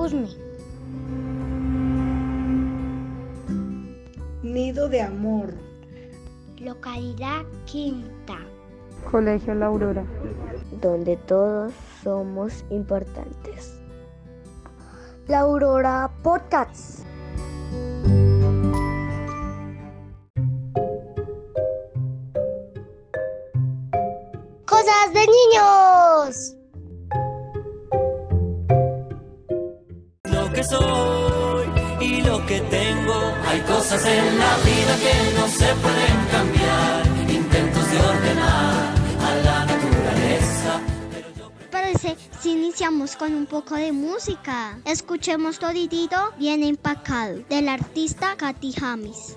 Usme. Nido de Amor. Localidad Quinta. Colegio La Aurora. Donde todos somos importantes. La Aurora Podcasts. Cosas en la vida que no se pueden cambiar. Intentos de ordenar a la naturaleza. Parece si iniciamos con un poco de música. Escuchemos toditito bien empacado del artista Katy James.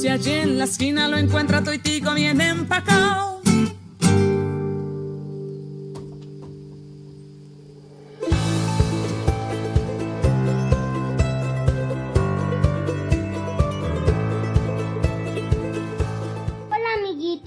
Si allí en la esquina lo encuentra toitico bien empacao.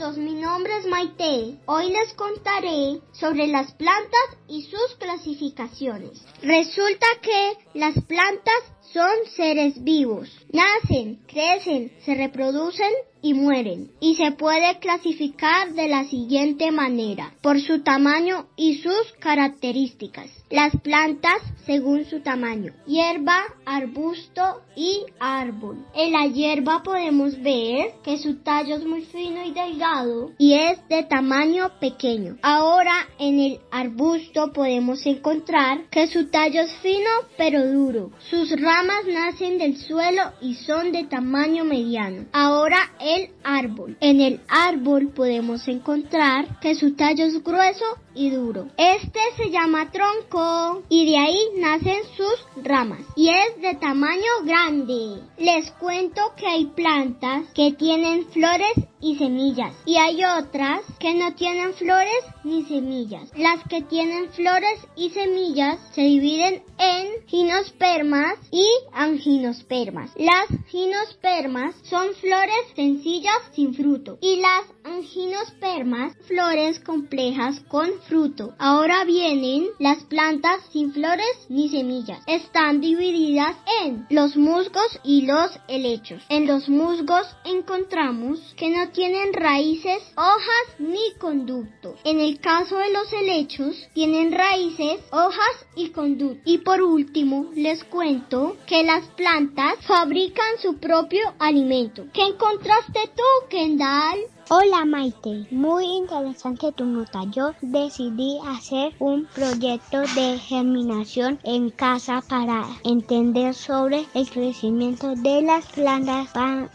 Mi nombre es Maite. Hoy les contaré sobre las plantas y sus clasificaciones. Resulta que las plantas son seres vivos. Nacen, crecen, se reproducen y mueren. Y se puede clasificar de la siguiente manera, por su tamaño y sus características. Las plantas según su tamaño. Hierba, arbusto y árbol. En la hierba podemos ver que su tallo es muy fino y delgado y es de tamaño pequeño. Ahora en el arbusto podemos encontrar que su tallo es fino pero duro. Sus ramas nacen del suelo y son de tamaño mediano. Ahora el árbol. En el árbol podemos encontrar que su tallo es grueso y duro. Este se llama tronco y de ahí nacen sus ramas y es de tamaño grande. Les cuento que hay plantas que tienen flores y semillas y hay otras que no tienen flores ni semillas. Las que tienen flores y semillas se dividen en ginospermas y anginospermas. Las ginospermas son flores sencillas sin fruto y las anginospermas flores complejas con fruto. Ahora vienen las plantas sin flores ni semillas. Están divididas en los musgos y los helechos. En los musgos encontramos que no tienen raíces, hojas ni conductos. En el caso de los helechos, tienen raíces, hojas y conductos. Y por último, les cuento que las plantas fabrican su propio alimento. ¿Qué encontraste tú, Kendall? Hola Maite, muy interesante tu nota. Yo decidí hacer un proyecto de germinación en casa para entender sobre el crecimiento de las plantas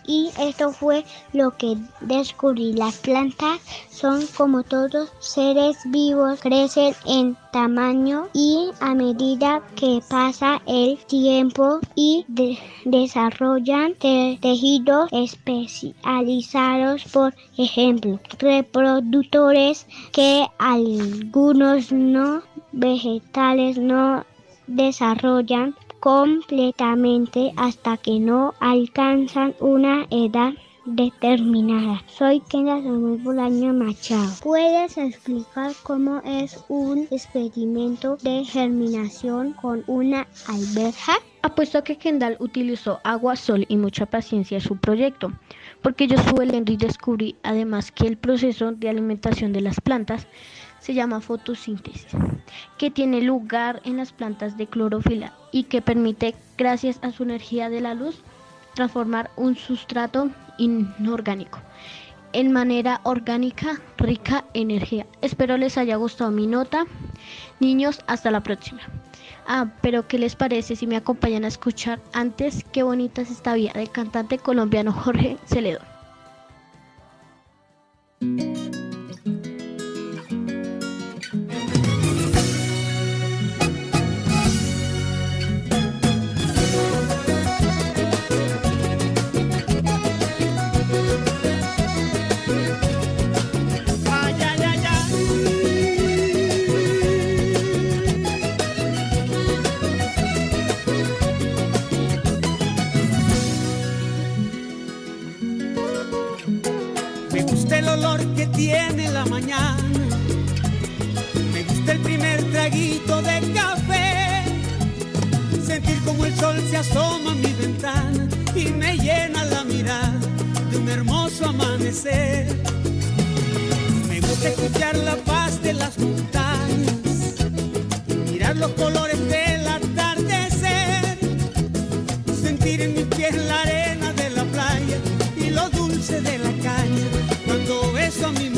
y esto fue lo que descubrí. Las plantas son como todos seres vivos, crecen en tamaño y a medida que pasa el tiempo y desarrollan tejidos especializados por ejemplo, reproductores que algunos no vegetales no desarrollan completamente hasta que no alcanzan una edad determinada. Soy Kenia Samuel Bolaño Machado. ¿Puedes explicar cómo es un experimento de germinación con una alberja? Apuesto que Kendall utilizó agua, sol y mucha paciencia en su proyecto, porque yo estuve leyendo y descubrí además que el proceso de alimentación de las plantas se llama fotosíntesis, que tiene lugar en las plantas de clorofila y que permite, gracias a su energía de la luz, transformar un sustrato inorgánico en manera orgánica rica en energía. Espero les haya gustado mi nota. Niños, hasta la próxima. Ah, pero ¿qué les parece si me acompañan a escuchar antes qué bonita es esta vida del cantante colombiano Jorge Celedón? El sol se asoma a mi ventana y me llena la mirada de un hermoso amanecer. Me gusta escuchar la paz de las montañas, mirar los colores del atardecer, sentir en mi piel la arena de la playa y lo dulce de la caña cuando beso a mi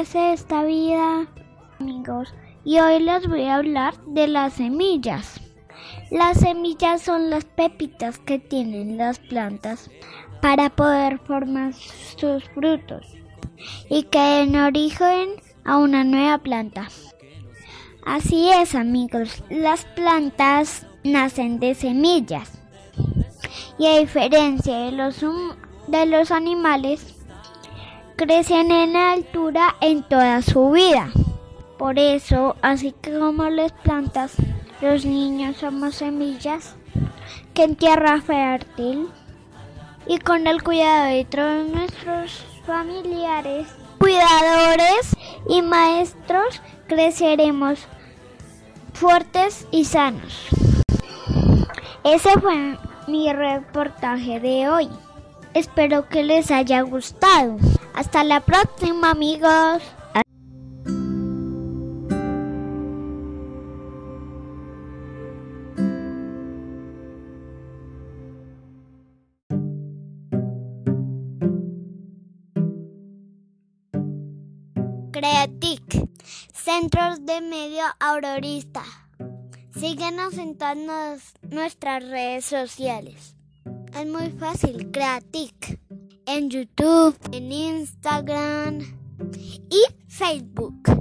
Esta vida, amigos. Y hoy les voy a hablar de las semillas. Las semillas son las pepitas que tienen las plantas para poder formar sus frutos y que den origen a una nueva planta. Así es amigos, las plantas nacen de semillas y a diferencia de los, de los animales, crecen en altura en toda su vida. Por eso, así como las plantas, los niños somos semillas que en tierra fértil y con el cuidado de todos nuestros familiares, cuidadores y maestros creceremos fuertes y sanos. Ese fue mi reportaje de hoy. Espero que les haya gustado. Hasta la próxima amigos. Creatic, Centros de Medio Aurorista. Síguenos en todas nuestras redes sociales. Es muy fácil, Creatic. En YouTube, en Instagram y Facebook.